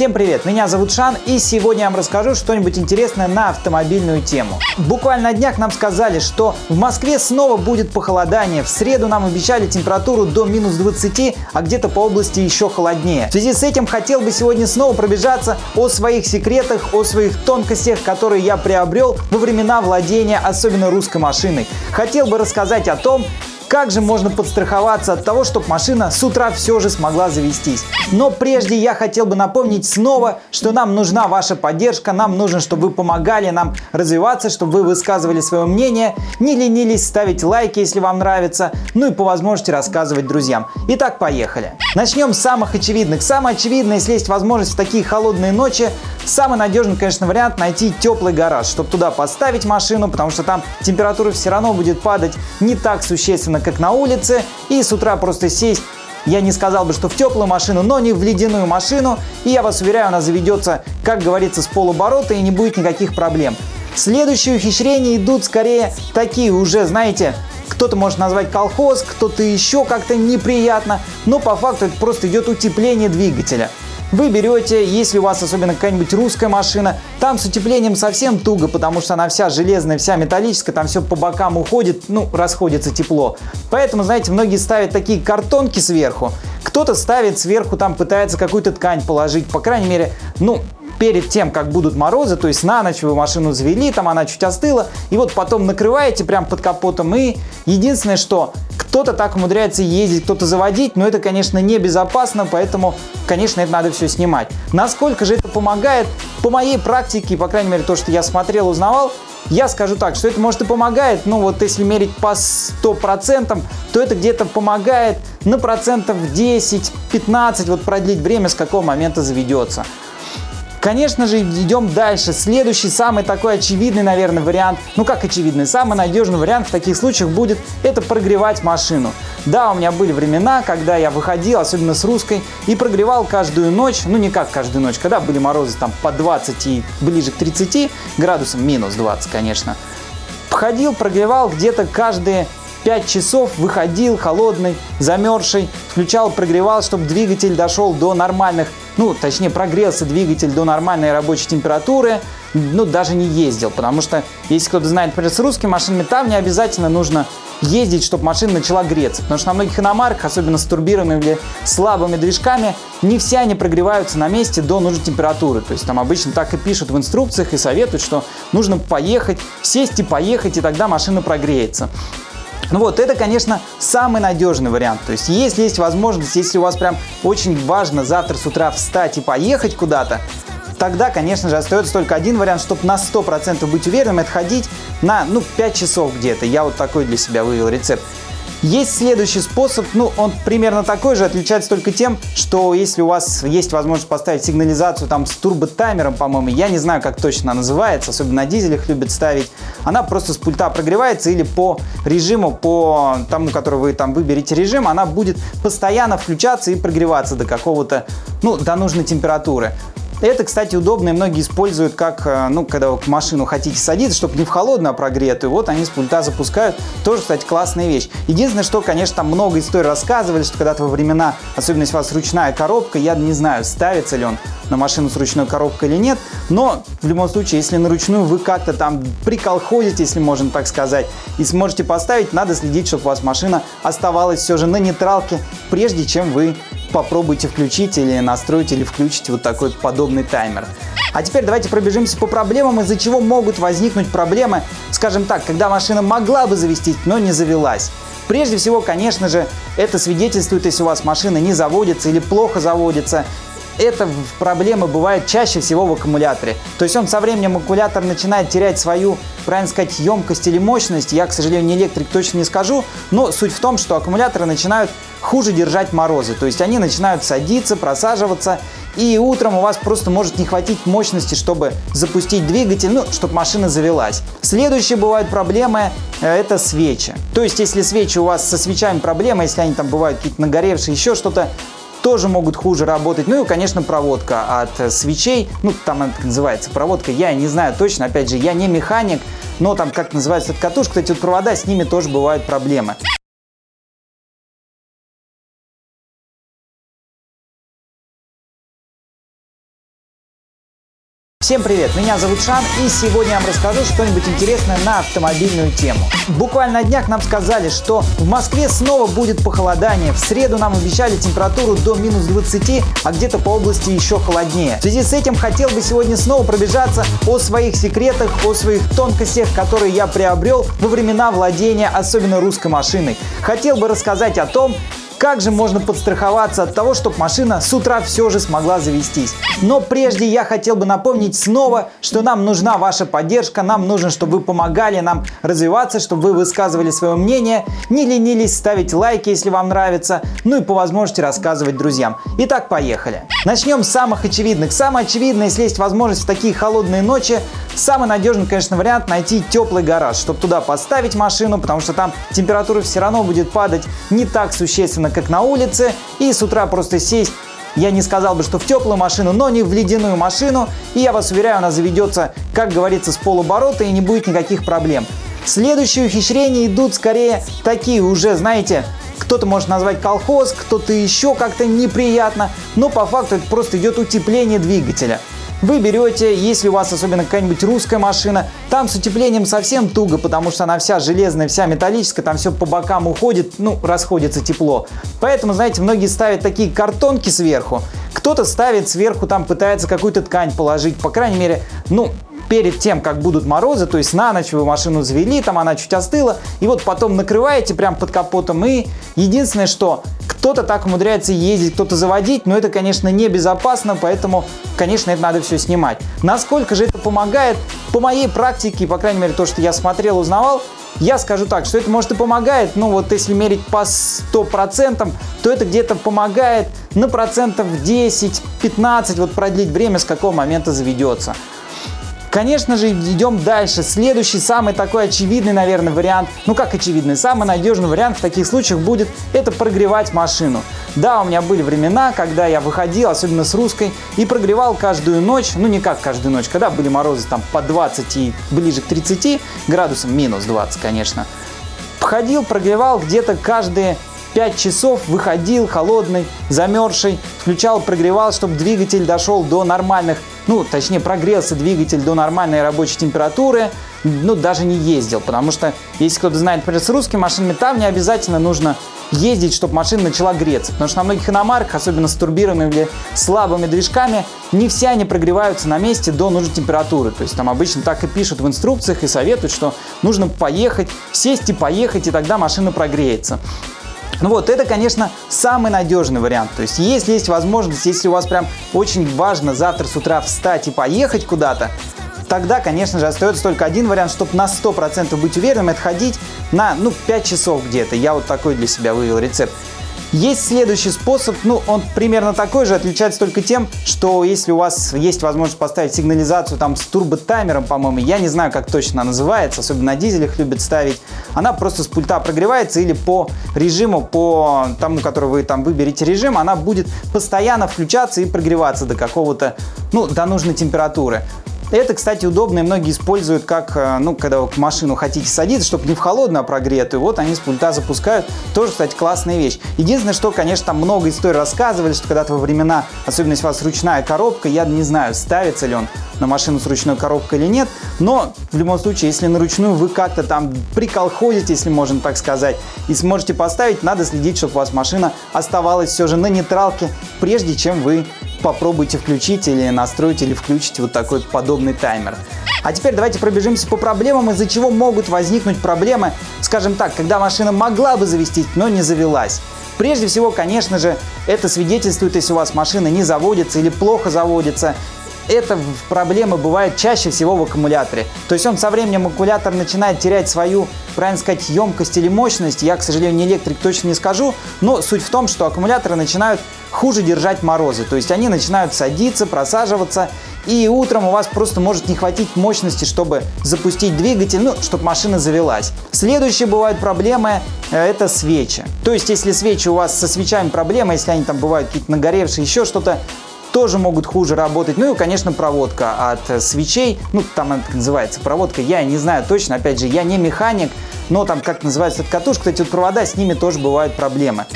Всем привет, меня зовут Шан и сегодня я вам расскажу что-нибудь интересное на автомобильную тему. Буквально на днях нам сказали, что в Москве снова будет похолодание. В среду нам обещали температуру до минус 20, а где-то по области еще холоднее. В связи с этим хотел бы сегодня снова пробежаться о своих секретах, о своих тонкостях, которые я приобрел во времена владения особенно русской машиной. Хотел бы рассказать о том, как же можно подстраховаться от того, чтобы машина с утра все же смогла завестись? Но прежде я хотел бы напомнить снова, что нам нужна ваша поддержка, нам нужно, чтобы вы помогали нам развиваться, чтобы вы высказывали свое мнение, не ленились ставить лайки, если вам нравится, ну и по возможности рассказывать друзьям. Итак, поехали. Начнем с самых очевидных. Самое очевидное, если есть возможность в такие холодные ночи, самый надежный, конечно, вариант найти теплый гараж, чтобы туда поставить машину, потому что там температура все равно будет падать не так существенно, как на улице, и с утра просто сесть я не сказал бы, что в теплую машину, но не в ледяную машину. И я вас уверяю, она заведется, как говорится, с полуборота и не будет никаких проблем. Следующие ухищрения идут скорее такие уже, знаете, кто-то может назвать колхоз, кто-то еще как-то неприятно, но по факту это просто идет утепление двигателя. Вы берете, если у вас особенно какая-нибудь русская машина, там с утеплением совсем туго, потому что она вся железная, вся металлическая, там все по бокам уходит, ну, расходится тепло. Поэтому, знаете, многие ставят такие картонки сверху, кто-то ставит сверху, там пытается какую-то ткань положить, по крайней мере, ну, перед тем, как будут морозы, то есть на ночь вы машину завели, там она чуть остыла, и вот потом накрываете прям под капотом, и единственное, что кто-то так умудряется ездить, кто-то заводить, но это, конечно, небезопасно, поэтому, конечно, это надо все снимать. Насколько же это помогает? По моей практике, по крайней мере, то, что я смотрел, узнавал, я скажу так, что это может и помогает, ну вот если мерить по 100%, то это где-то помогает на процентов 10-15 вот продлить время, с какого момента заведется. Конечно же, идем дальше. Следующий, самый такой очевидный, наверное, вариант, ну как очевидный, самый надежный вариант в таких случаях будет это прогревать машину. Да, у меня были времена, когда я выходил, особенно с русской, и прогревал каждую ночь, ну не как каждую ночь, когда были морозы там по 20 и ближе к 30 градусам, минус 20, конечно. Ходил, прогревал где-то каждые 5 часов выходил холодный, замерзший, включал, прогревал, чтобы двигатель дошел до нормальных ну, точнее, прогрелся двигатель до нормальной рабочей температуры, ну, даже не ездил, потому что, если кто-то знает, например, с русскими машинами, там не обязательно нужно ездить, чтобы машина начала греться, потому что на многих иномарках, особенно с турбированными или слабыми движками, не все они прогреваются на месте до нужной температуры, то есть там обычно так и пишут в инструкциях и советуют, что нужно поехать, сесть и поехать, и тогда машина прогреется. Ну вот, это, конечно, самый надежный вариант. То есть, если есть возможность, если у вас прям очень важно завтра с утра встать и поехать куда-то, тогда, конечно же, остается только один вариант, чтобы на 100% быть уверенным, это ходить на, ну, 5 часов где-то. Я вот такой для себя вывел рецепт. Есть следующий способ, ну, он примерно такой же, отличается только тем, что если у вас есть возможность поставить сигнализацию там с турботаймером, по-моему, я не знаю, как точно она называется, особенно на дизелях любят ставить, она просто с пульта прогревается или по режиму, по тому, который вы там выберете режим, она будет постоянно включаться и прогреваться до какого-то, ну, до нужной температуры. Это, кстати, удобно, и многие используют как, э, ну, когда вы в машину хотите садиться, чтобы не в холодную, а прогретую. Вот они с пульта запускают. Тоже, кстати, классная вещь. Единственное, что, конечно, там много историй рассказывали, что когда-то во времена, особенно если у вас ручная коробка, я не знаю, ставится ли он на машину с ручной коробкой или нет, но в любом случае, если на ручную вы как-то там приколходите, если можно так сказать, и сможете поставить, надо следить, чтобы у вас машина оставалась все же на нейтралке, прежде чем вы попробуйте включить или настроить или включить вот такой подобный таймер. А теперь давайте пробежимся по проблемам, из-за чего могут возникнуть проблемы, скажем так, когда машина могла бы завестись, но не завелась. Прежде всего, конечно же, это свидетельствует, если у вас машина не заводится или плохо заводится, это проблемы бывают чаще всего в аккумуляторе. То есть он со временем аккумулятор начинает терять свою, правильно сказать, емкость или мощность. Я, к сожалению, не электрик, точно не скажу. Но суть в том, что аккумуляторы начинают хуже держать морозы. То есть они начинают садиться, просаживаться. И утром у вас просто может не хватить мощности, чтобы запустить двигатель, ну, чтобы машина завелась. Следующие бывают проблемы э, это свечи. То есть, если свечи у вас со свечами проблемы, если они там бывают какие-то нагоревшие, еще что-то, тоже могут хуже работать. Ну и, конечно, проводка от э, свечей, ну там это называется проводка, я не знаю точно, опять же, я не механик, но там как называется эта катушка, эти вот провода, с ними тоже бывают проблемы. Всем привет, меня зовут Шан, и сегодня я вам расскажу что-нибудь интересное на автомобильную тему. Буквально на днях нам сказали, что в Москве снова будет похолодание. В среду нам обещали температуру до минус 20, а где-то по области еще холоднее. В связи с этим хотел бы сегодня снова пробежаться о своих секретах, о своих тонкостях, которые я приобрел во времена владения особенно русской машиной. Хотел бы рассказать о том, как же можно подстраховаться от того, чтобы машина с утра все же смогла завестись? Но прежде я хотел бы напомнить снова, что нам нужна ваша поддержка, нам нужно, чтобы вы помогали нам развиваться, чтобы вы высказывали свое мнение, не ленились ставить лайки, если вам нравится, ну и по возможности рассказывать друзьям. Итак, поехали. Начнем с самых очевидных. Самое очевидное, если есть возможность в такие холодные ночи, самый надежный, конечно, вариант найти теплый гараж, чтобы туда поставить машину, потому что там температура все равно будет падать не так существенно, как на улице, и с утра просто сесть я не сказал бы, что в теплую машину, но не в ледяную машину. И я вас уверяю, она заведется, как говорится, с полуборота и не будет никаких проблем. Следующие ухищрения идут скорее такие уже, знаете, кто-то может назвать колхоз, кто-то еще как-то неприятно, но по факту это просто идет утепление двигателя. Вы берете, если у вас особенно какая-нибудь русская машина, там с утеплением совсем туго, потому что она вся железная, вся металлическая, там все по бокам уходит, ну, расходится тепло. Поэтому, знаете, многие ставят такие картонки сверху, кто-то ставит сверху, там пытается какую-то ткань положить, по крайней мере, ну, перед тем, как будут морозы, то есть на ночь вы машину завели, там она чуть остыла, и вот потом накрываете прям под капотом, и единственное, что кто-то так умудряется ездить, кто-то заводить, но это, конечно, небезопасно, поэтому, конечно, это надо все снимать. Насколько же это помогает? По моей практике, по крайней мере, то, что я смотрел, узнавал, я скажу так, что это может и помогает, ну вот если мерить по 100%, то это где-то помогает на процентов 10-15 вот продлить время, с какого момента заведется. Конечно же, идем дальше. Следующий, самый такой очевидный, наверное, вариант, ну как очевидный, самый надежный вариант в таких случаях будет это прогревать машину. Да, у меня были времена, когда я выходил, особенно с русской, и прогревал каждую ночь, ну не как каждую ночь, когда были морозы там по 20 и ближе к 30 градусам, минус 20, конечно. Ходил, прогревал где-то каждые 5 часов выходил холодный, замерзший, включал, прогревал, чтобы двигатель дошел до нормальных ну, точнее, прогрелся двигатель до нормальной рабочей температуры, ну, даже не ездил, потому что, если кто-то знает, например, с русскими машинами, там не обязательно нужно ездить, чтобы машина начала греться, потому что на многих иномарках, особенно с турбированными или слабыми движками, не все они прогреваются на месте до нужной температуры, то есть там обычно так и пишут в инструкциях и советуют, что нужно поехать, сесть и поехать, и тогда машина прогреется. Ну вот, это, конечно, самый надежный вариант. То есть, если есть возможность, если у вас прям очень важно завтра с утра встать и поехать куда-то, тогда, конечно же, остается только один вариант, чтобы на 100% быть уверенным, это ходить на, ну, 5 часов где-то. Я вот такой для себя вывел рецепт. Есть следующий способ, ну, он примерно такой же, отличается только тем, что если у вас есть возможность поставить сигнализацию там с турботаймером, по-моему, я не знаю, как точно она называется, особенно на дизелях любят ставить, она просто с пульта прогревается или по режиму, по тому, который вы там выберете режим, она будет постоянно включаться и прогреваться до какого-то, ну, до нужной температуры. Это, кстати, удобно, и многие используют как, э, ну, когда вы в машину хотите садиться, чтобы не в холодную, а прогретую. Вот они с пульта запускают. Тоже, кстати, классная вещь. Единственное, что, конечно, там много историй рассказывали, что когда-то во времена, особенно если у вас ручная коробка, я не знаю, ставится ли он на машину с ручной коробкой или нет, но в любом случае, если на ручную вы как-то там приколходите, если можно так сказать, и сможете поставить, надо следить, чтобы у вас машина оставалась все же на нейтралке, прежде чем вы попробуйте включить или настроить или включить вот такой подобный таймер. А теперь давайте пробежимся по проблемам, из-за чего могут возникнуть проблемы, скажем так, когда машина могла бы завестись, но не завелась. Прежде всего, конечно же, это свидетельствует, если у вас машина не заводится или плохо заводится, это проблемы бывают чаще всего в аккумуляторе. То есть он со временем аккумулятор начинает терять свою, правильно сказать, емкость или мощность. Я, к сожалению, не электрик, точно не скажу. Но суть в том, что аккумуляторы начинают хуже держать морозы. То есть они начинают садиться, просаживаться. И утром у вас просто может не хватить мощности, чтобы запустить двигатель, ну, чтобы машина завелась. Следующие бывают проблемы э, это свечи. То есть, если свечи у вас со свечами проблемы, если они там бывают какие-то нагоревшие, еще что-то, тоже могут хуже работать. Ну и, конечно, проводка от э, свечей, ну там это называется проводка, я не знаю точно, опять же, я не механик, но там как называется эта катушка, эти вот провода, с ними тоже бывают проблемы.